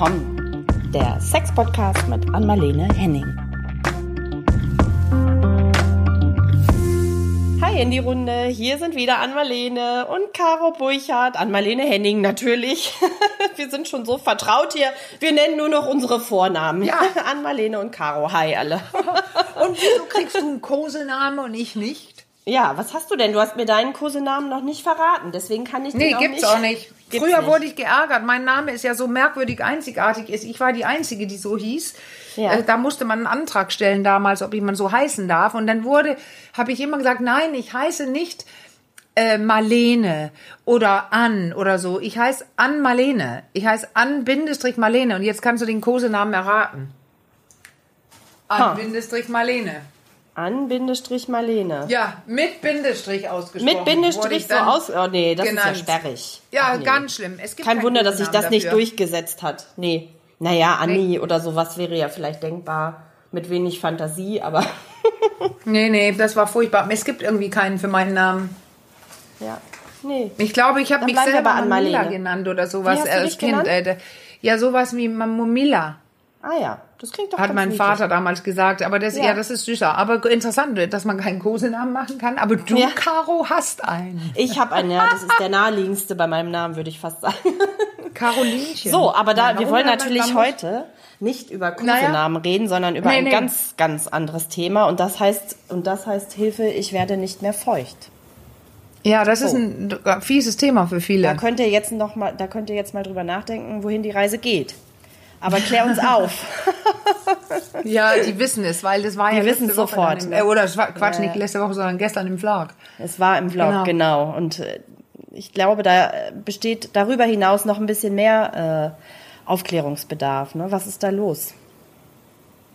willkommen. Der Sex-Podcast mit Anmalene Henning. Hi in die Runde. Hier sind wieder Anmalene und Caro Burchardt. Anmalene Henning natürlich. Wir sind schon so vertraut hier. Wir nennen nur noch unsere Vornamen. Ja. Anmalene und Caro. Hi alle. Und wieso kriegst du einen Kosenamen und ich nicht? Ja, was hast du denn? Du hast mir deinen Kosenamen noch nicht verraten. Deswegen kann ich Nee, den auch gibt's nicht. auch nicht. Gibt's Früher nicht. wurde ich geärgert. Mein Name ist ja so merkwürdig einzigartig ist. Ich war die Einzige, die so hieß. Ja. Äh, Da musste man einen Antrag stellen damals, ob jemand so heißen darf. Und dann wurde, habe ich immer gesagt, nein, ich heiße nicht äh, Marlene oder Ann oder so. Ich heiße Ann Marlene. Ich heiße Ann Bindestrich Marlene. Und jetzt kannst du den Kosenamen erraten. Ann Bindestrich Marlene. An-Bindestrich Marlene. Ja, mit Bindestrich ausgesprochen. Mit Bindestrich ich so aus. Oh nee, das genannt. ist ja sperrig. Ja, nee. ganz schlimm. Es gibt Kein Wunder, dass sich das nicht dafür. durchgesetzt hat. Nee. Naja, Anni oder sowas wäre ja vielleicht denkbar. Mit wenig Fantasie, aber Nee, nee, das war furchtbar. Es gibt irgendwie keinen für meinen Namen. ja. Nee. Ich glaube, ich habe mich selber Mamila Marlene. genannt oder sowas äh, als Kind. genannt? Ja, sowas wie Mamila, Ah ja, das klingt doch hat mein niedlich. Vater damals gesagt. Aber das, ja. Ja. das ist süßer. Aber interessant, dass man keinen Kosenamen machen kann. Aber du, Ja. Caro, hast einen. Ich habe einen, ja, das ist der naheliegendste bei meinem Namen, würde ich fast sagen. Carolinchen. So, aber da, Ja, wir wollen natürlich heute nicht über Naja. Kosenamen reden, sondern über Nee, ein nee. ganz, ganz anderes Thema. Und das heißt, und das heißt Hilfe, ich werde nicht mehr feucht. Ja, das ist ein fieses Thema für Da viele. könnt ihr jetzt noch mal, da könnt ihr jetzt mal drüber nachdenken, wohin die Reise geht. Aber klär uns auf. Ja, die wissen es, weil das war ja Die wissen es sofort, ne? äh, oder es war, Quatsch, Ja, nicht letzte Woche, sondern gestern im Vlog. Es war im Vlog, Genau. genau. Und äh, ich glaube, da äh, besteht darüber hinaus noch ein bisschen mehr äh, Aufklärungsbedarf. Ne? Was ist da los?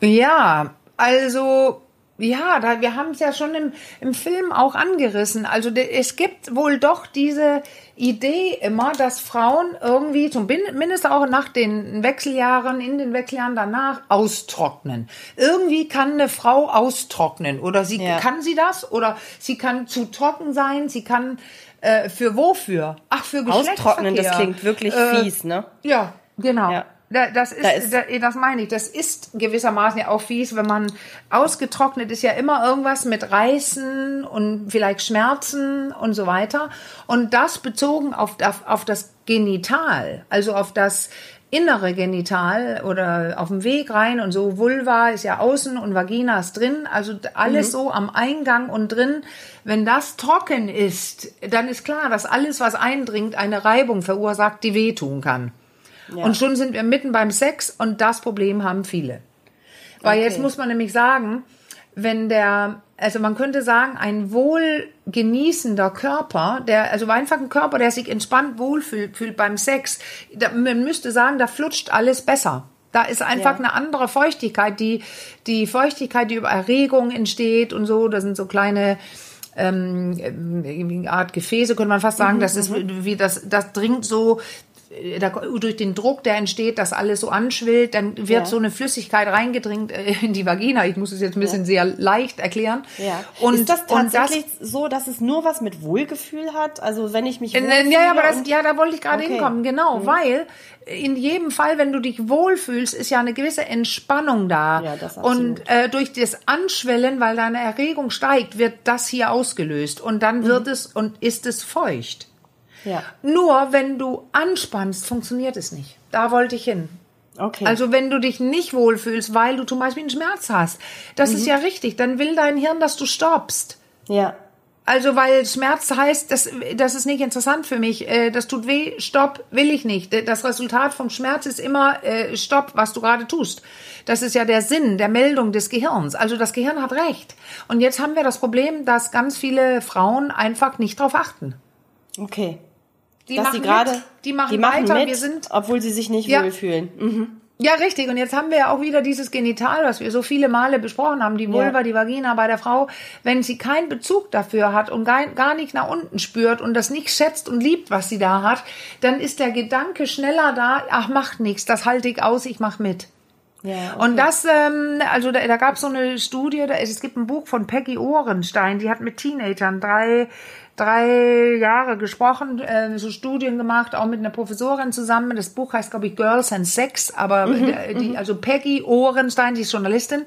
Ja, also ja, da, wir haben es ja schon im, im Film auch angerissen. Also es gibt wohl doch diese Idee immer, dass Frauen irgendwie zumindest auch nach den Wechseljahren, in den Wechseljahren danach austrocknen. Irgendwie kann eine Frau austrocknen oder sie Ja. kann sie das oder sie kann zu trocken sein, sie kann äh, für wofür? Ach, für Geschlechtsverkehr. Austrocknen, das klingt wirklich Äh, fies, ne? ja, genau. Ja. Da, das ist, Da ist- da, das meine ich. Das ist gewissermaßen ja auch fies, wenn man ausgetrocknet ist ja immer irgendwas mit Reißen und vielleicht Schmerzen und so weiter. Und das bezogen auf, auf, auf das Genital, also auf das innere Genital oder auf dem Weg rein und so. Vulva ist ja außen und Vagina ist drin. Also alles so am Eingang und drin. Wenn das trocken ist, dann ist klar, dass alles, was eindringt, eine Reibung verursacht, die wehtun kann. Und schon sind wir mitten beim Sex und das Problem haben viele. Weil Okay. jetzt muss man nämlich sagen, wenn der, also man könnte sagen, ein wohl genießender Körper, der, also einfach ein Körper, der sich entspannt wohlfühlt fühlt beim Sex, da, man müsste sagen, da flutscht alles besser. Da ist einfach Ja. eine andere Feuchtigkeit, die, die Feuchtigkeit, die über Erregung entsteht und so, das sind so kleine, ähm, Art Gefäße, könnte man fast sagen, das ist wie das, das dringt so da, durch den Druck, der entsteht, dass alles so anschwillt, dann wird Ja. so eine Flüssigkeit reingedrängt äh, in die Vagina. Ich muss es jetzt ein bisschen sehr leicht erklären. Ja. Und ist das tatsächlich so, dass es nur was mit Wohlgefühl hat? Also wenn ich mich Äh, wohlfühle Ja, ja, aber das, ja, da wollte ich gerade Okay. hinkommen, genau, weil in jedem Fall, wenn du dich wohlfühlst, ist ja eine gewisse Entspannung da. Ja, das absolut. und äh, durch das Anschwellen, weil deine Erregung steigt, wird das hier ausgelöst und dann Mhm. wird es und ist es feucht. Ja. Nur wenn du anspannst, funktioniert es nicht. Da wollte ich hin. Okay. Also wenn du dich nicht wohlfühlst, weil du zum Beispiel einen Schmerz hast, das Mhm. ist ja richtig, dann will dein Hirn, dass du stoppst. ja. Also weil Schmerz heißt, das, das ist nicht interessant für mich, äh, das tut weh, stopp, will ich nicht. Äh, Das Resultat vom Schmerz ist immer äh, stopp, was du gerade tust. Das ist ja der Sinn der Meldung des Gehirns. Also das Gehirn hat recht. Und jetzt haben wir das Problem, dass ganz viele Frauen einfach nicht drauf achten. Okay. Die Dass machen sie gerade, die machen, die machen weiter. mit, wir sind obwohl sie sich nicht Ja. wohlfühlen. Mhm. Ja, richtig. Und jetzt haben wir ja auch wieder dieses Genital, was wir so viele Male besprochen haben, die Vulva, Ja. die Vagina bei der Frau. Wenn sie keinen Bezug dafür hat und gar, nicht nach unten spürt und das nicht schätzt und liebt, was sie da hat, dann ist der Gedanke schneller da, ach, macht nichts, das halte ich aus, ich mach mit. Ja, Und das, ähm, also da, da gab es so eine Studie, da, es gibt ein Buch von Peggy Ohrenstein, die hat mit Teenagern drei drei Jahre gesprochen, äh, so Studien gemacht, auch mit einer Professorin zusammen. Das Buch heißt, glaube ich, Girls and Sex, aber Mhm, äh, die, also Peggy Ohrenstein, die ist Journalistin.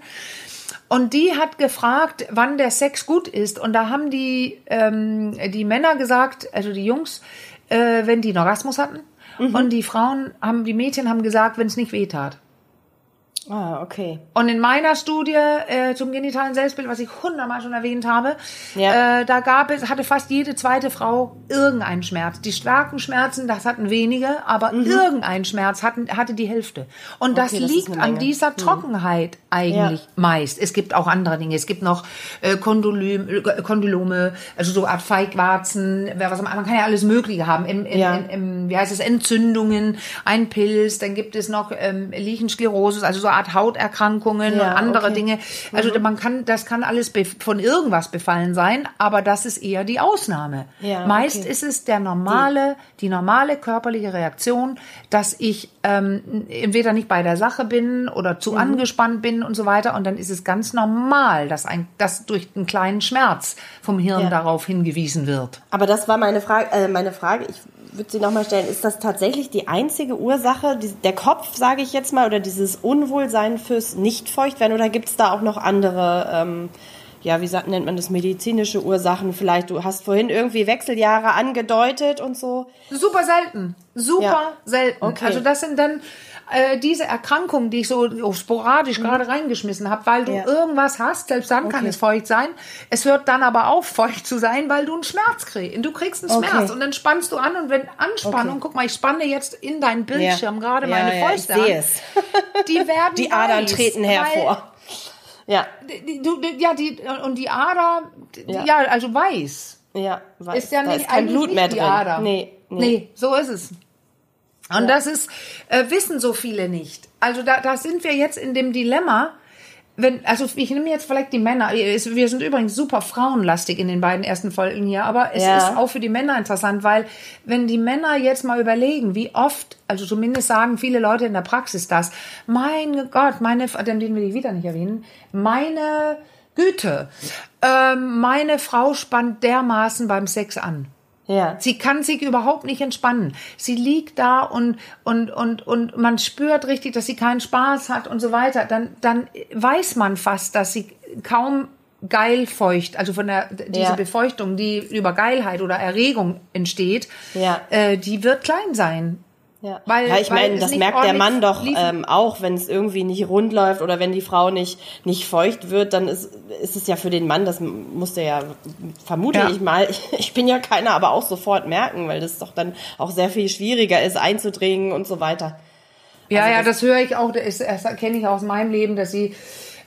Und die hat gefragt, wann der Sex gut ist. Und da haben die, ähm, die Männer gesagt, also die Jungs, äh, wenn die einen Orgasmus hatten. Mhm. Und die Frauen haben, die Mädchen haben gesagt, wenn es nicht weh tat. Ah, okay. Und in meiner Studie äh, zum genitalen Selbstbild, was ich hundertmal schon erwähnt habe, Ja. äh, da gab es, hatte fast jede zweite Frau irgendeinen Schmerz. Die starken Schmerzen, das hatten wenige, aber irgendein Schmerz hatten, hatte die Hälfte. Und das Mhm. Okay, das ist liegt an dieser Trockenheit eigentlich Ja. meist. Es gibt auch andere Dinge. Es gibt noch äh, Kondylom, äh, Kondylome, also so Art Feigwarzen, wer was, man kann ja alles Mögliche haben. Im, im, Ja. im, im, wie heißt es, Entzündungen, ein Pilz, dann gibt es noch ähm, Lichensklerosis, also so Art Hauterkrankungen Ja, und andere okay. Dinge. Also man kann, das kann alles von irgendwas befallen sein, aber das ist eher die Ausnahme. Ja, Meist okay. ist es der normale, die normale körperliche Reaktion, dass ich ähm, entweder nicht bei der Sache bin oder Mhm. zu angespannt bin und so weiter. Und dann ist es ganz normal, dass ein, dass durch einen kleinen Schmerz vom Hirn Ja. darauf hingewiesen wird. Aber das war meine Frage, äh, meine Frage, ich würde sie nochmal stellen, ist das tatsächlich die einzige Ursache, die, der Kopf, sage ich jetzt mal, oder dieses Unwohlsein fürs Nicht-Feuchtwerden, oder gibt es da auch noch andere, ähm, ja, wie sagt, nennt man das, medizinische Ursachen vielleicht? Du hast vorhin irgendwie Wechseljahre angedeutet und so. Super selten. Super Ja. selten. Okay. Also das sind dann äh, diese Erkrankungen, die ich so so sporadisch gerade reingeschmissen habe, weil du Mhm. Ja. irgendwas hast, selbst dann kann Okay. es feucht sein. Es hört dann aber auf, feucht zu sein, weil du einen Schmerz kriegst. Du kriegst einen Okay. Schmerz und dann spannst du an und wenn Anspannung, Okay. guck mal, ich spanne jetzt in deinen Bildschirm gerade Ja, meine ja, Fäuste an. es. Die werden Die Adern weiß, treten hervor. Ja, du, ja, die, und die Ader, Ja. ja. also weiß. ja, weiß. Ist ja da nicht, kein Blut mehr die drin. Ader. Nee, nee. nee, so ist es. Und das ist, äh, wissen so viele nicht. Also da, da sind wir jetzt in dem Dilemma, wenn, also ich nehme jetzt vielleicht die Männer, wir sind übrigens super frauenlastig in den beiden ersten Folgen hier, aber es Ja. ist auch für die Männer interessant, weil wenn die Männer jetzt mal überlegen, wie oft, also zumindest sagen viele Leute in der Praxis das, mein Gott, meine, den den will ich wieder nicht erwähnen, meine Güte, ähm, meine Frau spannt dermaßen beim Sex an. Ja. Sie kann sich überhaupt nicht entspannen. Sie liegt da und, und, und, und man spürt richtig, dass sie keinen Spaß hat und so weiter. Dann, dann weiß man fast, dass sie kaum geil feucht, also von der, diese Ja. Befeuchtung, die über Geilheit oder Erregung entsteht, Ja. äh, die wird klein sein. Ja, Weil- ja ich meine, das merkt der Mann doch ähm, auch, wenn es irgendwie nicht rund läuft oder wenn die Frau nicht, nicht feucht wird, dann ist, ist es ja für den Mann, das muss der ja, vermute Ja. ich mal, ich, ich bin ja keiner, aber auch sofort merken, weil das doch dann auch sehr viel schwieriger ist, einzudringen und so weiter. Ja, Also ja, das- das höre ich auch, das, das kenne ich aus meinem Leben, dass sie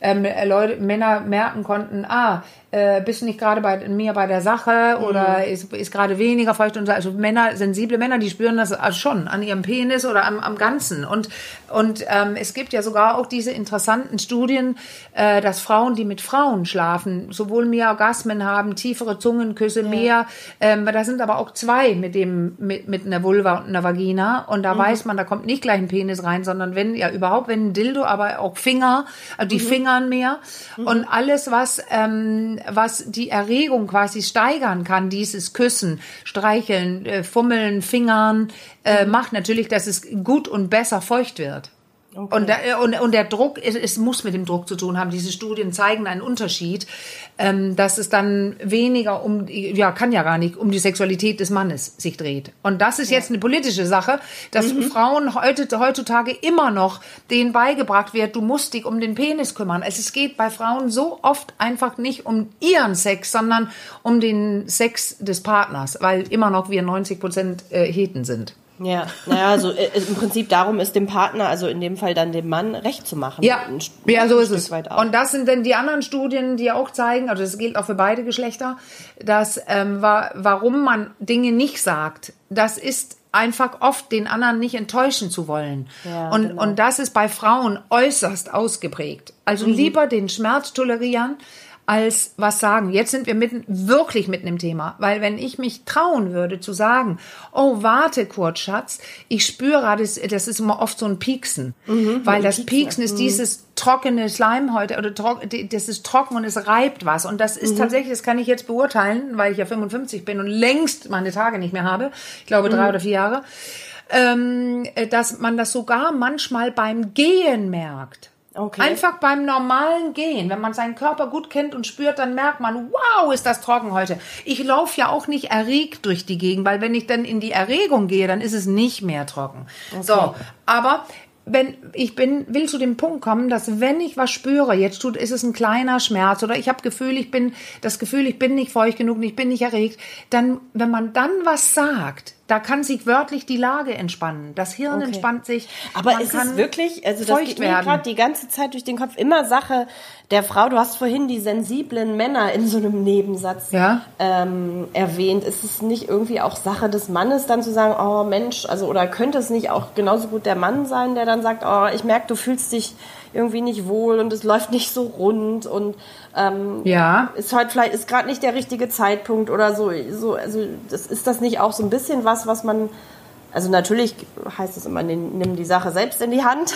ähm, Leute, Männer merken konnten, ah, äh, bist du nicht gerade bei mir bei der Sache Mhm. oder ist, ist gerade weniger feucht und so. Also Männer, sensible Männer, die spüren das also schon an ihrem Penis oder am, am Ganzen. Und, und ähm, es gibt ja sogar auch diese interessanten Studien, äh, dass Frauen, die mit Frauen schlafen, sowohl mehr Orgasmen haben, tiefere Zungenküsse, mehr. Ähm, da sind aber auch zwei mit dem mit, mit einer Vulva und einer Vagina. Und Mhm. da weiß man, da kommt nicht gleich ein Penis rein, sondern wenn ja überhaupt, wenn ein Dildo, aber auch Finger, also die Mhm. Fingern mehr und alles was ähm, was die Erregung quasi steigern kann, dieses Küssen, Streicheln, äh, Fummeln, Fingern, äh, Mhm. macht natürlich, dass es gut und besser feucht wird. Und, der, und, und der Druck, es, es muss mit dem Druck zu tun haben. Diese Studien zeigen einen Unterschied, ähm, dass es dann weniger um, ja, kann ja gar nicht, um die Sexualität des Mannes sich dreht. Und das ist jetzt eine politische Sache, dass Frauen heute, heutzutage immer noch denen beigebracht wird, du musst dich um den Penis kümmern. Also es geht bei Frauen so oft einfach nicht um ihren Sex, sondern um den Sex des Partners, weil immer noch wir 90 Prozent äh, Heten sind. Ja, naja, also äh, im Prinzip darum ist dem Partner, also in dem Fall dann dem Mann, recht zu machen. Ja, ja, so ist es. Und das sind dann die anderen Studien, die auch zeigen, also das gilt auch für beide Geschlechter, dass ähm, wa warum man Dinge nicht sagt, das ist einfach oft den anderen nicht enttäuschen zu wollen. Ja, und, genau. und das ist bei Frauen äußerst ausgeprägt. Also Mhm. lieber den Schmerz tolerieren, als was sagen. Jetzt sind wir mitten, wirklich mitten im Thema. Weil wenn ich mich trauen würde zu sagen, oh, warte kurz, Schatz, ich spüre das, das ist immer oft so ein Pieksen. Mhm, weil das Pieksen, Pieksen ist mhm. dieses trockene Schleimhäute oder trock, das ist trocken und es reibt was. Und das ist mhm. tatsächlich, das kann ich jetzt beurteilen, weil ich ja 55 bin und längst meine Tage nicht mehr habe. Ich glaube drei mhm. oder vier Jahre. Ähm, dass man das sogar manchmal beim Gehen merkt. Okay. Einfach beim normalen Gehen, wenn man seinen Körper gut kennt und spürt, dann merkt man, wow, ist das trocken heute. Ich laufe ja auch nicht erregt durch die Gegend, weil wenn ich dann in die Erregung gehe, dann ist es nicht mehr trocken. Okay. So, aber wenn ich bin, will zu dem Punkt kommen, dass wenn ich was spüre, jetzt tut, ist es ein kleiner Schmerz oder ich habe Gefühl, ich bin das Gefühl, ich bin nicht feucht genug, ich bin nicht erregt, dann, wenn man dann was sagt, da kann sich wörtlich die Lage entspannen. Das Hirn okay. entspannt sich. Aber ist es wirklich, also das geht mir gerade die ganze Zeit durch den Kopf, immer Sache der Frau. Du hast vorhin die sensiblen Männer in so einem Nebensatz ja? ähm, erwähnt. Ist es nicht irgendwie auch Sache des Mannes, dann zu sagen, oh Mensch, also oder könnte es nicht auch genauso gut der Mann sein, der dann sagt, oh, ich merke, du fühlst dich irgendwie nicht wohl und es läuft nicht so rund und ähm, ja. ist heute vielleicht ist gerade nicht der richtige Zeitpunkt oder so. so also das, ist das nicht auch so ein bisschen was, was man also natürlich heißt es immer, nimm die Sache selbst in die Hand.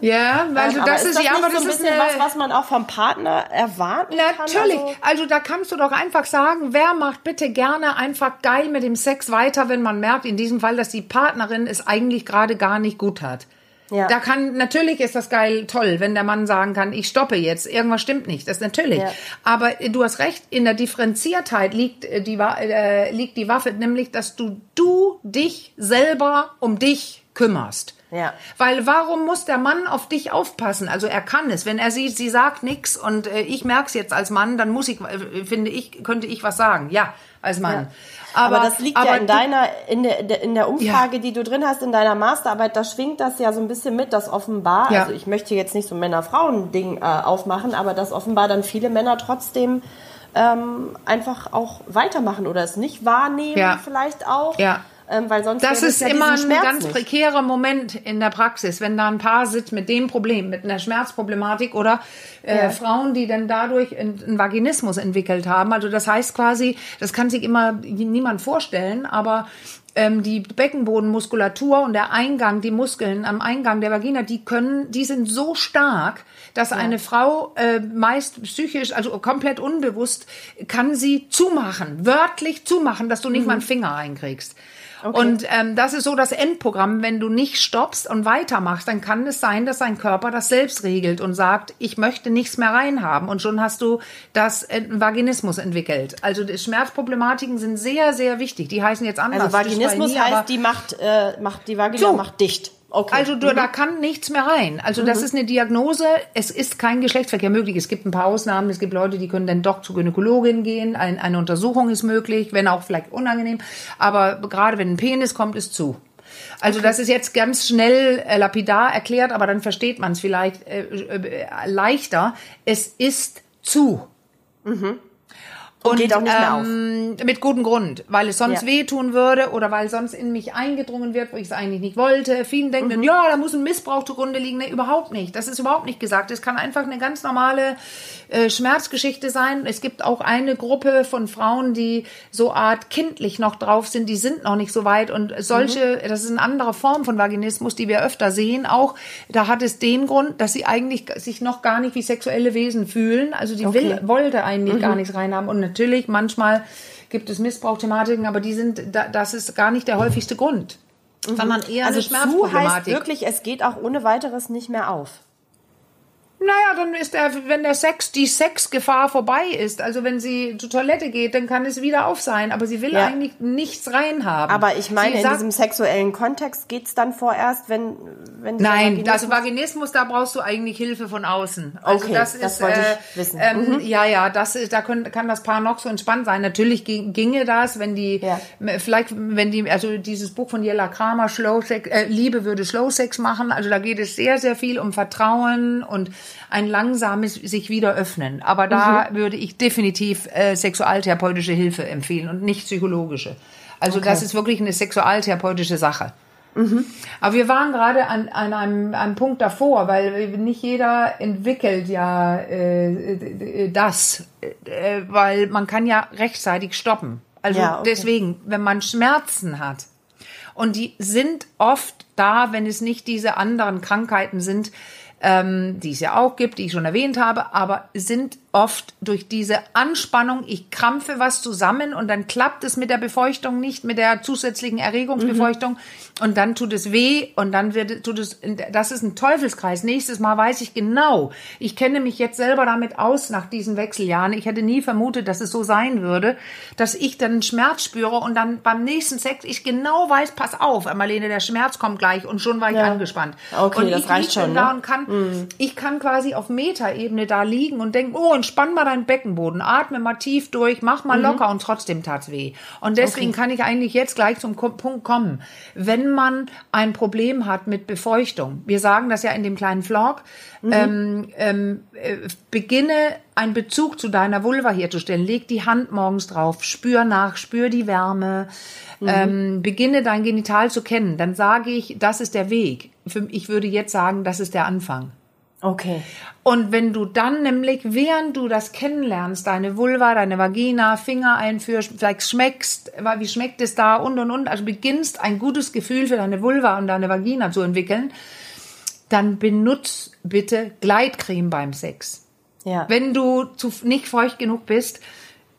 Ja, also das ist, ist das ja, aber so ein bisschen was, was man auch vom Partner erwarten natürlich. kann. Natürlich. Also, also, da kannst du doch einfach sagen, wer macht bitte gerne einfach geil mit dem Sex weiter, wenn man merkt, in diesem Fall, dass die Partnerin es eigentlich gerade gar nicht gut hat. Ja. Da kann, natürlich ist das geil, toll, wenn der Mann sagen kann, ich stoppe jetzt, irgendwas stimmt nicht, das ist natürlich. Ja. Aber äh, du hast recht, in der Differenziertheit liegt äh, die, äh, liegt die Waffe, nämlich, dass du, du dich selber um dich kümmerst. Ja. Weil warum muss der Mann auf dich aufpassen? Also er kann es. Wenn er sieht, sie sagt nichts und äh, ich merke es jetzt als Mann, dann muss ich, äh, finde ich, könnte ich was sagen. Ja, als Mann. Ja. Aber, aber, das liegt aber ja in deiner, in der, in der Umfrage, ja. die du drin hast, in deiner Masterarbeit, da schwingt das ja so ein bisschen mit, dass offenbar, ja. also ich möchte jetzt nicht so Männer-Frauen-Ding äh, aufmachen, aber dass offenbar dann viele Männer trotzdem ähm, einfach auch weitermachen oder es nicht wahrnehmen, ja. vielleicht auch. Ja ähm, weil sonst das ist ja immer ein ganz nicht. prekärer Moment in der Praxis, wenn da ein Paar sitzt mit dem Problem, mit einer Schmerzproblematik oder äh, ja. Frauen, die dann dadurch einen Vaginismus entwickelt haben. Also das heißt quasi, das kann sich immer niemand vorstellen, aber ähm, die Beckenbodenmuskulatur und der Eingang, die Muskeln am Eingang der Vagina, die können, die sind so stark, dass ja. eine Frau äh, meist psychisch, also komplett unbewusst, kann sie zumachen, wörtlich zumachen, dass du nicht mhm. mal einen Finger einkriegst. Okay. Und ähm, das ist so das Endprogramm. Wenn du nicht stoppst und weitermachst, dann kann es sein, dass dein Körper das selbst regelt und sagt, ich möchte nichts mehr reinhaben. Und schon hast du das äh, Vaginismus entwickelt. Also die Schmerzproblematiken sind sehr, sehr wichtig. Die heißen jetzt anders. Also Vaginismus heißt, die macht, äh, macht die Vagina so. macht dicht. Okay. Also du, mhm. da kann nichts mehr rein. Also mhm. das ist eine Diagnose. Es ist kein Geschlechtsverkehr möglich. Es gibt ein paar Ausnahmen. Es gibt Leute, die können dann doch zur Gynäkologin gehen. Ein, eine Untersuchung ist möglich, wenn auch vielleicht unangenehm. Aber gerade wenn ein Penis kommt, ist zu. Also okay. das ist jetzt ganz schnell äh, lapidar erklärt, aber dann versteht man es vielleicht äh, äh, leichter. Es ist zu. Mhm. Und, geht auch nicht mehr ähm, auf. Mit gutem Grund, weil es sonst ja. wehtun würde oder weil sonst in mich eingedrungen wird, wo ich es eigentlich nicht wollte. Vielen denken, mhm. ja, da muss ein Missbrauch zugrunde liegen. Nee, überhaupt nicht. Das ist überhaupt nicht gesagt. Es kann einfach eine ganz normale äh, Schmerzgeschichte sein. Es gibt auch eine Gruppe von Frauen, die so art kindlich noch drauf sind, die sind noch nicht so weit. Und solche, mhm. das ist eine andere Form von Vaginismus, die wir öfter sehen. Auch da hat es den Grund, dass sie eigentlich sich noch gar nicht wie sexuelle Wesen fühlen. Also die okay. will, wollte eigentlich mhm. gar nichts reinhaben. Und natürlich, manchmal gibt es Missbrauchthematiken, aber die sind, das ist gar nicht der häufigste Grund. Mhm. Sondern eher also eine Schmerzproblematik. Zu heißt wirklich, es geht auch ohne weiteres nicht mehr auf. Naja, dann ist der, wenn der Sex, die Sexgefahr vorbei ist, also wenn sie zur Toilette geht, dann kann es wieder auf sein, aber sie will ja. eigentlich nichts reinhaben. Aber ich meine, sie in sagt, diesem sexuellen Kontext geht's dann vorerst, wenn, wenn Nein, Vaginismus also Vaginismus, da brauchst du eigentlich Hilfe von außen. Also okay, das, das wollte äh, ich wissen. Ähm, mhm. Ja, ja, das ist, da können, kann das Paar noch so entspannt sein. Natürlich ginge das, wenn die, ja. vielleicht, wenn die, also dieses Buch von Jella Kramer, Slow Sex, äh, Liebe würde Slow Sex machen, also da geht es sehr, sehr viel um Vertrauen und ein langsames sich wieder öffnen. Aber da mhm. würde ich definitiv äh, sexualtherapeutische Hilfe empfehlen und nicht psychologische. Also okay. das ist wirklich eine sexualtherapeutische Sache. Aber wir waren gerade an, an einem, einem Punkt davor, weil nicht jeder entwickelt ja äh, äh, das, äh, weil man kann ja rechtzeitig stoppen. Also Ja, okay. deswegen, wenn man Schmerzen hat und die sind oft da, wenn es nicht diese anderen Krankheiten sind, ähm, die es ja auch gibt, die ich schon erwähnt habe, aber sind oft durch diese Anspannung, ich krampfe was zusammen und dann klappt es mit der Befeuchtung nicht, mit der zusätzlichen Erregungsbefeuchtung und dann tut es weh und dann wird, tut es, das ist ein Teufelskreis. Nächstes Mal weiß ich genau, ich kenne mich jetzt selber damit aus nach diesen Wechseljahren. Ich hätte nie vermutet, dass es so sein würde, dass ich dann Schmerz spüre und dann beim nächsten Sex ich genau weiß, pass auf, Marlene, der Schmerz kommt gleich und schon war ich Ja. angespannt. Okay, und das ich reicht schon, da ne? und kann, ich kann quasi auf Metaebene da liegen und denken, oh, entspann mal deinen Beckenboden, atme mal tief durch, mach Mhm. mal locker und trotzdem tat's weh. Und deswegen kann ich eigentlich jetzt gleich zum Punkt kommen. Wenn man ein Problem hat mit Befeuchtung, wir sagen das ja in dem kleinen Vlog, Mhm. ähm, ähm, äh, beginne einen Bezug zu deiner Vulva herzustellen. Leg die Hand morgens drauf, spür nach, spür die Wärme, Mhm. ähm, beginne dein Genital zu kennen. Dann sage ich, das ist der Weg. Für- Ich würde jetzt sagen, das ist der Anfang. Okay. Und wenn du dann nämlich, während du das kennenlernst, deine Vulva, deine Vagina, Finger einführst, vielleicht schmeckst, wie schmeckt es da und und und, also beginnst ein gutes Gefühl für deine Vulva und deine Vagina zu entwickeln, dann benutz bitte Gleitcreme beim Sex. Ja. Wenn du zu, nicht feucht genug bist,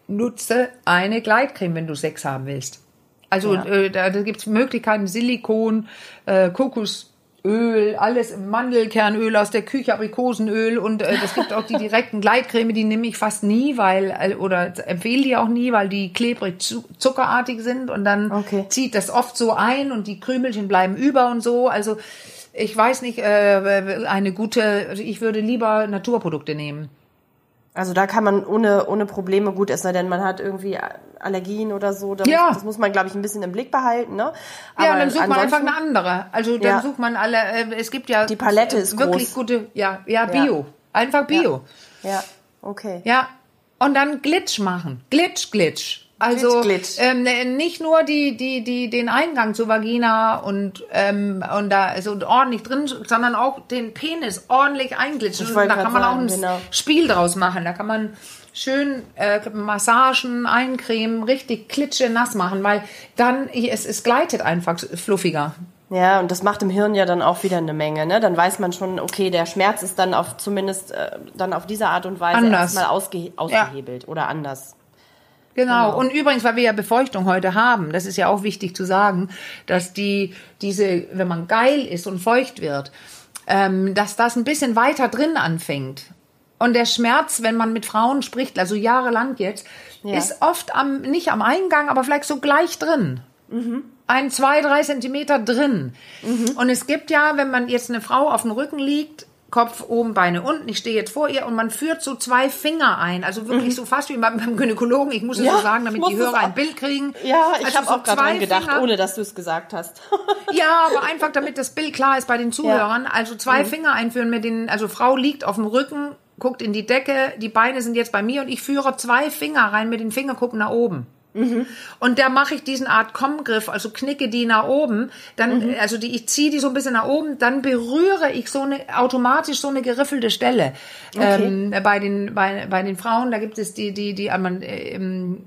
nutze eine Gleitcreme, wenn du Sex haben willst. Also Ja. äh, da, da gibt's Möglichkeiten, Silikon, äh, Kokosöl, alles Mandelkernöl aus der Küche, Aprikosenöl und äh, es gibt auch die direkten Gleitcreme, die nehme ich fast nie, weil äh, oder empfehle die auch nie, weil die klebrig zu, zuckerartig sind und dann Okay. zieht das oft so ein und die Krümelchen bleiben über und so. Also ich weiß nicht, äh, eine gute, ich würde lieber Naturprodukte nehmen. Also da kann man ohne, ohne Probleme gut essen, denn man hat irgendwie Allergien oder so. Da Ja. muss, das muss man, glaube ich, ein bisschen im Blick behalten. Ne? Ja, Aber dann sucht man einfach eine andere. Also dann Ja. sucht man alle, äh, es gibt ja Die Palette ist wirklich groß. gute, ja, ja, Bio. Einfach Bio. Ja, okay. Ja. Und dann Glitch machen. Glitch, Glitch. Also Glitch, Glitch. Ähm, nicht nur die, die, die, den Eingang zur Vagina und, ähm, und da so ordentlich drin, sondern auch den Penis ordentlich einglitschen. Da kann man auch sagen, ein genau. Spiel draus machen. Da kann man schön äh, Massagen, eincremen, richtig klitsche nass machen, weil dann es, es gleitet einfach fluffiger. Ja, und das macht im Hirn ja dann auch wieder eine Menge. Ne? Dann weiß man schon, okay, der Schmerz ist dann auf zumindest äh, dann auf diese Art und Weise Anders. erstmal ausge ausgehebelt oder anders. Genau. Und übrigens, weil wir ja Befeuchtung heute haben, das ist ja auch wichtig zu sagen, dass die, diese, wenn man geil ist und feucht wird, ähm, dass das ein bisschen weiter drin anfängt. Und der Schmerz, wenn man mit Frauen spricht, also jahrelang jetzt, Ja. ist oft am, nicht am Eingang, aber vielleicht so gleich drin. Ein, zwei, drei Zentimeter drin. Und es gibt ja, wenn man jetzt eine Frau auf dem Rücken liegt, Kopf oben, Beine unten, ich stehe jetzt vor ihr und man führt so zwei Finger ein, also wirklich so fast wie beim, Gynäkologen, ich muss es Ja, so sagen, damit die Hörer ein Bild kriegen. Ja, ich Also habe so auch gerade dran gedacht, Finger- ohne dass du es gesagt hast. ja, aber einfach, damit das Bild klar ist bei den Zuhörern. Also zwei Mhm. Finger einführen mit den, also Frau liegt auf dem Rücken, guckt in die Decke, die Beine sind jetzt bei mir und ich führe zwei Finger rein mit den Fingerkuppen nach oben. Mhm. Und da mache ich diesen Art Kommgriff, also knicke die nach oben, dann, Mhm. also die, ich ziehe die so ein bisschen nach oben, dann berühre ich so eine, automatisch so eine geriffelte Stelle. Ähm, bei den, bei, bei den Frauen, da gibt es die, die, die, äh, man, äh, im,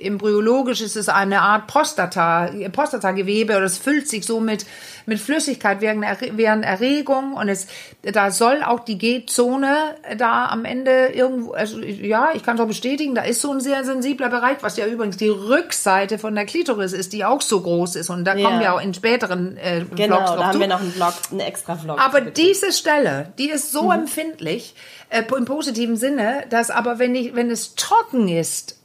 embryologisch ist es eine Art Prostata, Prostatagewebe oder es füllt sich so mit, mit Flüssigkeit während, Erre- während Erregung und es, da soll auch die G-Zone da am Ende irgendwo, also ja, ich kann es auch bestätigen, da ist so ein sehr sensibler Bereich, was ja übrigens die Rückseite von der Klitoris ist, die auch so groß ist und da Ja. kommen wir auch in späteren äh, Genau, Vlogs da haben zu. wir noch einen Vlog, einen extra Vlog. Aber diese Stelle, die ist Mhm. so empfindlich, äh, im positiven Sinne, dass aber wenn ich, wenn es trocken ist,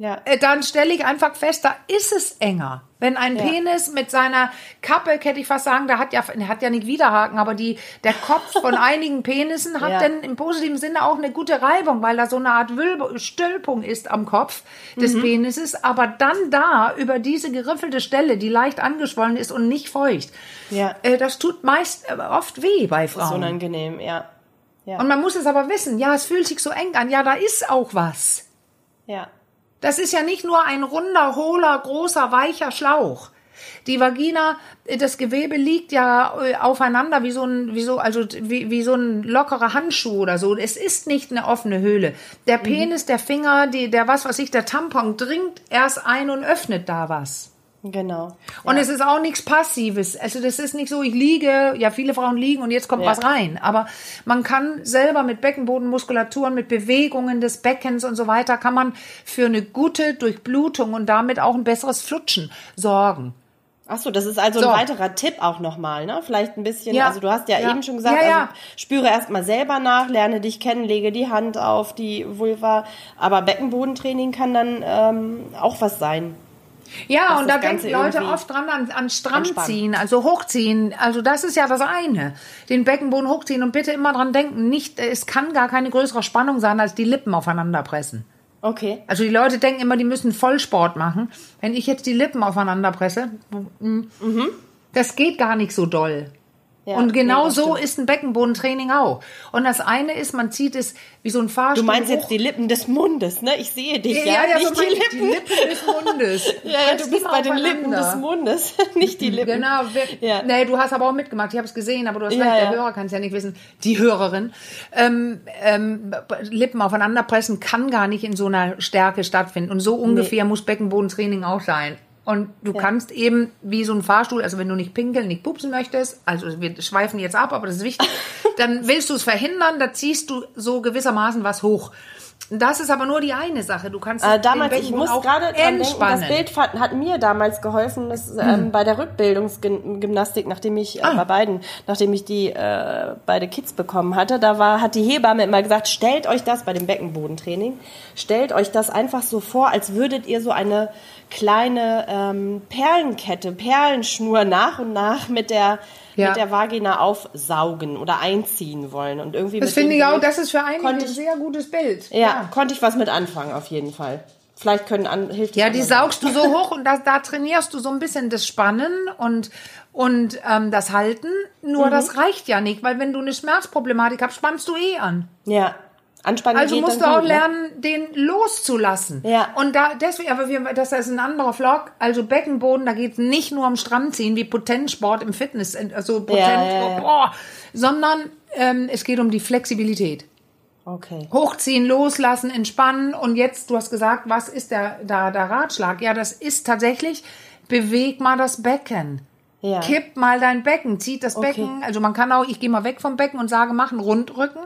ja. äh, dann stelle ich einfach fest, da ist es enger. Wenn ein Ja. Penis mit seiner Kappe, hätte ich fast sagen, da hat ja, der hat ja nicht Widerhaken, aber die, der Kopf von einigen Penissen hat Ja. dann im positiven Sinne auch eine gute Reibung, weil da so eine Art Wölbe- Stülpung ist am Kopf des Mhm. Penises, aber dann da über diese geriffelte Stelle, die leicht angeschwollen ist und nicht feucht. Ja. Äh, das tut meist äh, oft weh bei Das ist Frauen. unangenehm, ja. Ja. Und man muss es aber wissen, ja, es fühlt sich so eng an, ja, da ist auch was. ja. Das ist ja nicht nur ein runder, hohler, großer, weicher Schlauch. Die Vagina, das Gewebe liegt ja äh, aufeinander wie so ein, wie so, also wie, wie so ein lockerer Handschuh oder so. Es ist nicht eine offene Höhle. Der Mhm. Penis, der Finger, die, der was weiß ich, der Tampon dringt erst ein und öffnet da was. Genau. Und ja. es ist auch nichts Passives. Also das ist nicht so, ich liege, ja, viele Frauen liegen und jetzt kommt Ja. was rein. Aber man kann selber mit Beckenbodenmuskulaturen, mit Bewegungen des Beckens und so weiter, kann man für eine gute Durchblutung und damit auch ein besseres Flutschen sorgen. Ach so, das ist also So. ein weiterer Tipp auch nochmal, ne? Vielleicht ein bisschen, Ja. also du hast ja, Ja. eben schon gesagt, Ja, also spüre erstmal selber nach, lerne dich kennen, lege die Hand auf die Vulva, aber Beckenbodentraining kann dann ähm, auch was sein. Ja, und da denken Leute oft dran an, an Strand entspannt. ziehen, also hochziehen. Also das ist ja das eine. Den Beckenboden hochziehen und bitte immer dran denken, nicht, es kann gar keine größere Spannung sein, als die Lippen aufeinander pressen. Okay. Also die Leute denken immer, die müssen Vollsport machen. Wenn ich jetzt die Lippen aufeinander presse, mm, das geht gar nicht so doll. Ja, und genau nee, das so ist ein Beckenbodentraining auch. Und das eine ist, man zieht es wie so ein Fahrstuhl Du meinst hoch. jetzt die Lippen des Mundes, ne? Ich sehe dich, ja, ja, ja, nicht so die Lippen. die Lippen des Mundes. Ja, ja, du bist bei den Lippen des Mundes, nicht die Lippen. Genau. Wir, Ja. Nee, du hast aber auch mitgemacht. Ich habe es gesehen, aber du hast Ja, recht. Der ja. Hörer kann es ja nicht wissen. Die Hörerin. Ähm, ähm, Lippen aufeinander pressen kann gar nicht in so einer Stärke stattfinden. Und so ungefähr muss Beckenbodentraining auch sein. Und du kannst eben wie so ein Fahrstuhl, also wenn du nicht pinkeln, nicht pupsen möchtest, also wir schweifen jetzt ab, aber das ist wichtig, dann willst du es verhindern, da ziehst du so gewissermaßen was hoch. Das ist aber nur die eine Sache. Du kannst Äh, damals, ich muss gerade denken, entspannen. entspannen. das Bild hat mir damals geholfen, dass, ähm, bei der Rückbildungsgymnastik, nachdem ich äh, Ah. bei beiden, nachdem ich die äh, beide Kids bekommen hatte, da war, hat die Hebamme immer gesagt, stellt euch das bei dem Beckenbodentraining, stellt euch das einfach so vor, als würdet ihr so eine kleine ähm, Perlenkette, Perlenschnur nach und nach mit der Ja. mit der Vagina aufsaugen oder einziehen wollen und irgendwie Das finde ich auch, das ist für einige ein sehr gutes Bild. ja, konnte ich was mit anfangen auf jeden Fall. Vielleicht können an, hilft Ja, die saugst du so hoch und da, da trainierst du so ein bisschen das Spannen und, und ähm, das Halten. Nur Mhm. das reicht ja nicht, weil wenn du eine Schmerzproblematik hast, spannst du eh an. Ja. Anspannen Also musst du auch gut, ne? lernen, den loszulassen. Ja. Und da deswegen, aber wir, das ist ein anderer Vlog. Also Beckenboden, da geht es nicht nur um Strandziehen wie Potenzsport im Fitness, also Potent, ja, ja. Boah, sondern ähm, es geht um die Flexibilität. Okay. Hochziehen, loslassen, entspannen. Und jetzt, du hast gesagt, was ist der, da, der Ratschlag? Ja, das ist tatsächlich, beweg mal das Becken. Ja. Kipp mal dein Becken, zieht das Okay. Becken. Also man kann auch, ich gehe mal weg vom Becken und sage, mach einen Rundrücken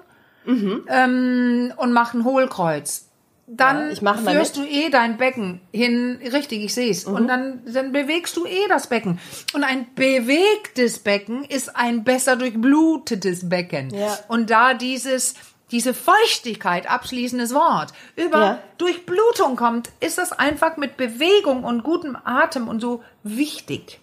ähm, und mach ein Hohlkreuz. Dann Ja, führst mit. du eh dein Becken hin, richtig, ich sehe es. Und dann, dann bewegst du eh das Becken. Und ein bewegtes Becken ist ein besser durchblutetes Becken. Ja. Und da dieses, diese Feuchtigkeit, abschließendes Wort, über Ja. Durchblutung kommt, ist das einfach mit Bewegung und gutem Atem und so wichtig.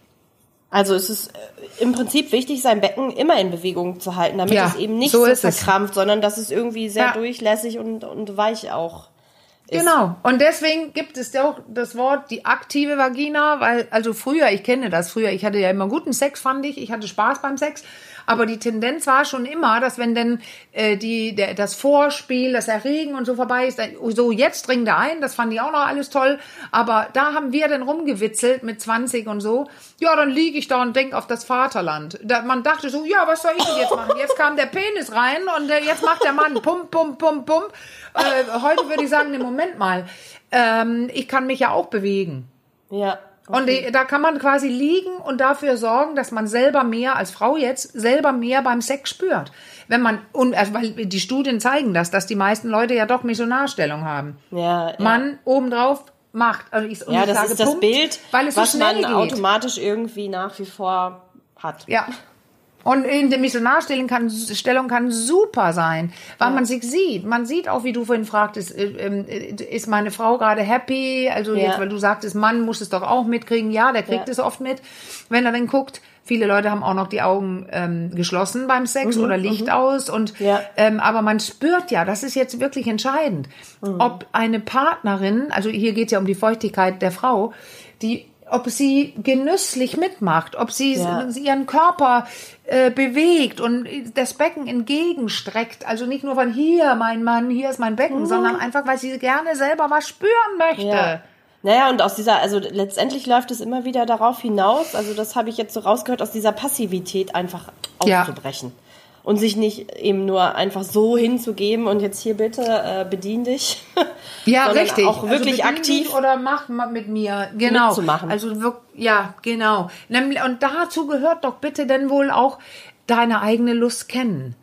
Also es ist äh, im Prinzip wichtig, sein Becken immer in Bewegung zu halten, damit Ja, es eben nicht so so, ist es. verkrampft, sondern dass es irgendwie sehr Ja. durchlässig und, und weich auch ist. Genau. Und deswegen gibt es ja auch das Wort die aktive Vagina, weil, also früher, ich kenne das früher, ich hatte ja immer guten Sex, fand ich. Ich hatte Spaß beim Sex. Aber die Tendenz war schon immer, dass wenn denn äh, die, der, das Vorspiel, das Erregen und so vorbei ist, so jetzt dringt er ein, das fand ich auch noch alles toll. Aber da haben wir dann rumgewitzelt mit 20 und so. Ja, dann liege ich da und denk auf das Vaterland. Da, man dachte so, ja, was soll ich denn jetzt machen? Jetzt kam der Penis rein und äh, jetzt macht der Mann pump, pump, pump, pump. Äh, heute würde ich sagen, ne, Moment mal. Ähm, ich kann mich ja auch bewegen. Ja. Und die, da kann man quasi liegen und dafür sorgen, dass man selber mehr als Frau jetzt selber mehr beim Sex spürt. Wenn man und also, weil die Studien zeigen das, dass die meisten Leute ja doch Missionarstellung haben. Ja, ja. Man obendrauf macht. Also ich, und ja, das sage ist das Punkt, Bild, weil es so was schnell man geht. automatisch irgendwie nach wie vor hat. Ja. Und in der Missionarstellung kann, Stellung kann super sein, weil man sich sieht. Man sieht auch, wie du vorhin fragtest, äh, äh, ist meine Frau gerade happy? Also Ja. jetzt, weil du sagtest, Mann muss es doch auch mitkriegen. Ja, der kriegt Ja. es oft mit, wenn er dann guckt. Viele Leute haben auch noch die Augen ähm, geschlossen beim Sex oder Licht aus und Mhm, Ja. ähm, aber man spürt ja, das ist jetzt wirklich entscheidend, Mhm. ob eine Partnerin, also hier geht es ja um die Feuchtigkeit der Frau, die ob sie genüsslich mitmacht, ob sie Ja. ihren Körper äh, bewegt und das Becken entgegenstreckt. Also nicht nur von hier, mein Mann, hier ist mein Becken, sondern einfach, weil sie gerne selber was spüren möchte. Ja. Naja, und aus dieser, also letztendlich läuft es immer wieder darauf hinaus, also das habe ich jetzt so rausgehört, aus dieser Passivität einfach Ja. aufzubrechen. Und sich nicht eben nur einfach so hinzugeben und jetzt hier bitte äh, bedien dich. Ja, sondern richtig. Auch wirklich bedien aktiv. Oder mach mal mit mir. Genau. Mitzumachen. Also wirk- ja, genau. Und dazu gehört doch bitte dann wohl auch deine eigene Lust kennen.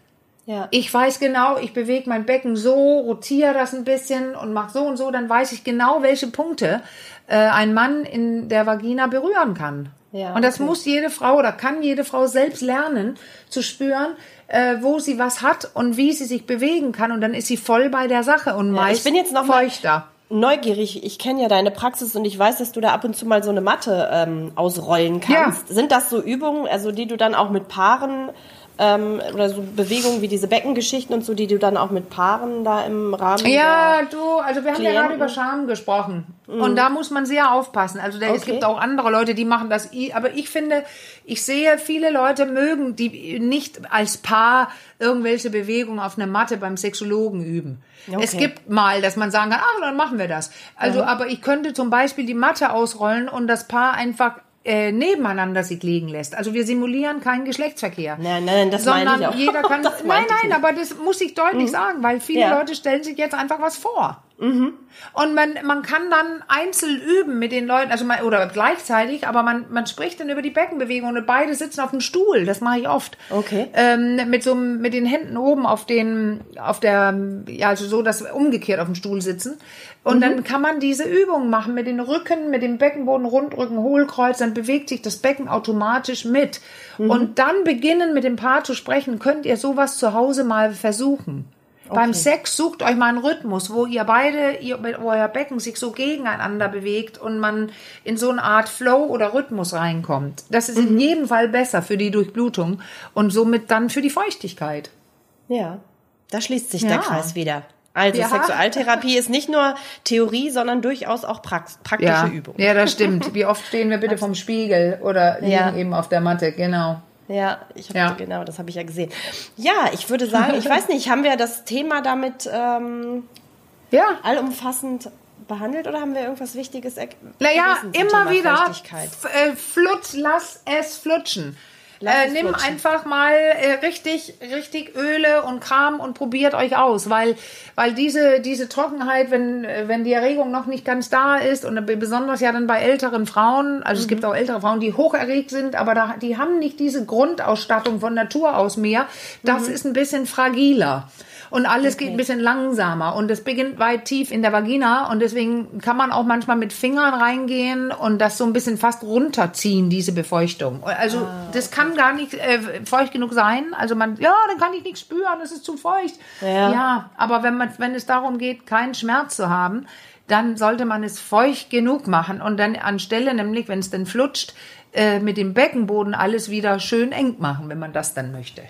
Ja. Ich weiß genau, ich bewege mein Becken so, rotiere das ein bisschen und mache so und so, dann weiß ich genau, welche Punkte äh, ein Mann in der Vagina berühren kann. Ja, und das okay. muss jede Frau oder kann jede Frau selbst lernen, zu spüren, äh, wo sie was hat und wie sie sich bewegen kann. Und dann ist sie voll bei der Sache und Ja, meist ich bin jetzt noch feuchter. neugierig. Ich kenne ja deine Praxis und ich weiß, dass du da ab und zu mal so eine Matte ähm, ausrollen kannst. Sind das so Übungen, also die du dann auch mit Paaren ähm, oder so Bewegungen wie diese Beckengeschichten und so, die du dann auch mit Paaren da im Rahmen Ja, du, also wir haben ja gerade über Scham gesprochen. Und da muss man sehr aufpassen. Also da, es Okay. gibt auch andere Leute, die machen das. Aber ich finde, ich sehe, viele Leute mögen die nicht als Paar irgendwelche Bewegungen auf einer Matte beim Sexologen üben. Okay. Es gibt mal, dass man sagen kann, ach, dann machen wir das. Also, aber ich könnte zum Beispiel die Matte ausrollen und das Paar einfach äh, nebeneinander sich liegen lässt. Also wir simulieren keinen Geschlechtsverkehr. Nein, nein, das meine sondern ich auch. jeder kann. Nein, nein, aber das muss ich deutlich sagen, weil viele Ja. Leute stellen sich jetzt einfach was vor. Und man, man kann dann einzeln üben mit den Leuten, also man, oder gleichzeitig, aber man, man spricht dann über die Beckenbewegung und beide sitzen auf dem Stuhl. Das mache ich oft. Okay. Ähm, mit so mit den Händen oben auf den, auf der, ja, also so, dass wir umgekehrt auf dem Stuhl sitzen. Und dann kann man diese Übung machen mit den Rücken, mit dem Beckenboden, Rundrücken, Hohlkreuz, dann bewegt sich das Becken automatisch mit. Und dann beginnen mit dem Paar zu sprechen, könnt ihr sowas zu Hause mal versuchen. Beim Sex sucht euch mal einen Rhythmus, wo ihr beide, ihr, wo euer Becken sich so gegeneinander bewegt und man in so eine Art Flow oder Rhythmus reinkommt. Das ist in jedem Fall besser für die Durchblutung und somit dann für die Feuchtigkeit. Ja, da schließt sich Ja. der Kreis wieder. Also Ja. Sexualtherapie ist nicht nur Theorie, sondern durchaus auch prax praktische Ja, Übung. ja, das stimmt. Wie oft stehen wir bitte vom Spiegel oder liegen eben auf der Matte, genau. Ja, ich hab, Ja. genau, das habe ich ja gesehen. Ja, ich würde sagen, ich weiß nicht, haben wir das Thema damit ähm, Ja, allumfassend behandelt oder haben wir irgendwas Wichtiges er- Naja, immer wieder äh, flutsch, lass es flutschen. Äh, nimm flutschen. einfach mal äh, richtig, richtig Öle und Kram und probiert euch aus, weil, weil diese, diese Trockenheit, wenn, wenn die Erregung noch nicht ganz da ist und besonders ja dann bei älteren Frauen, also Mhm. es gibt auch ältere Frauen, die hoch erregt sind, aber da, die haben nicht diese Grundausstattung von Natur aus mehr. Das Mhm. ist ein bisschen fragiler. Und alles geht ein bisschen langsamer und es beginnt weit tief in der Vagina und deswegen kann man auch manchmal mit Fingern reingehen und das so ein bisschen fast runterziehen, diese Befeuchtung. Also Ah, das kann gar nicht äh, feucht genug sein. Also man, ja, dann kann ich nichts spüren, es ist zu feucht. Ja. ja, aber wenn man, wenn es darum geht, keinen Schmerz zu haben, dann sollte man es feucht genug machen und dann anstelle, nämlich wenn es dann flutscht, äh, mit dem Beckenboden alles wieder schön eng machen, wenn man das dann möchte.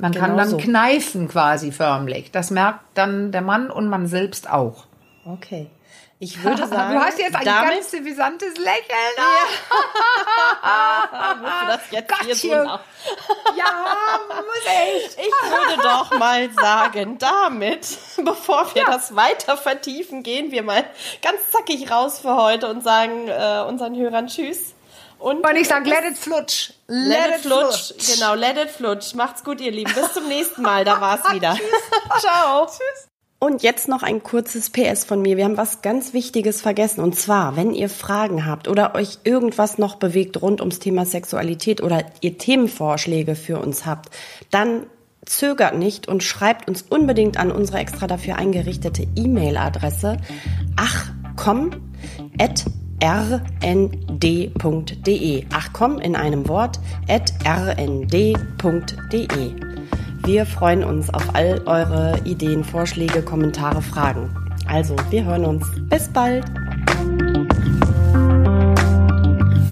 Man kann Genau dann so. kneifen quasi förmlich. Das merkt dann der Mann und man selbst auch. Okay. Ich würde sagen, du hast jetzt ein ganz visantes Lächeln. du das jetzt hier so nach- Ja, muss ich. Ich würde doch mal sagen, damit, bevor wir das weiter vertiefen, gehen wir mal ganz zackig raus für heute und sagen äh, unseren Hörern Tschüss. Und, Und ich sag, let it flutsch. let, it flutsch. Genau, let it flutsch. Macht's gut, ihr Lieben. Bis zum nächsten Mal. Da war's wieder. Ciao. Tschüss. Und jetzt noch ein kurzes PS von mir. Wir haben was ganz Wichtiges vergessen. Und zwar, wenn ihr Fragen habt oder euch irgendwas noch bewegt rund ums Thema Sexualität oder ihr Themenvorschläge für uns habt, dann zögert nicht und schreibt uns unbedingt an unsere extra dafür eingerichtete E-Mail-Adresse achkomm at rnd.de. Ach komm in einem Wort at rnd.de. Wir freuen uns auf all eure Ideen, Vorschläge, Kommentare, Fragen. Also, wir hören uns. Bis bald.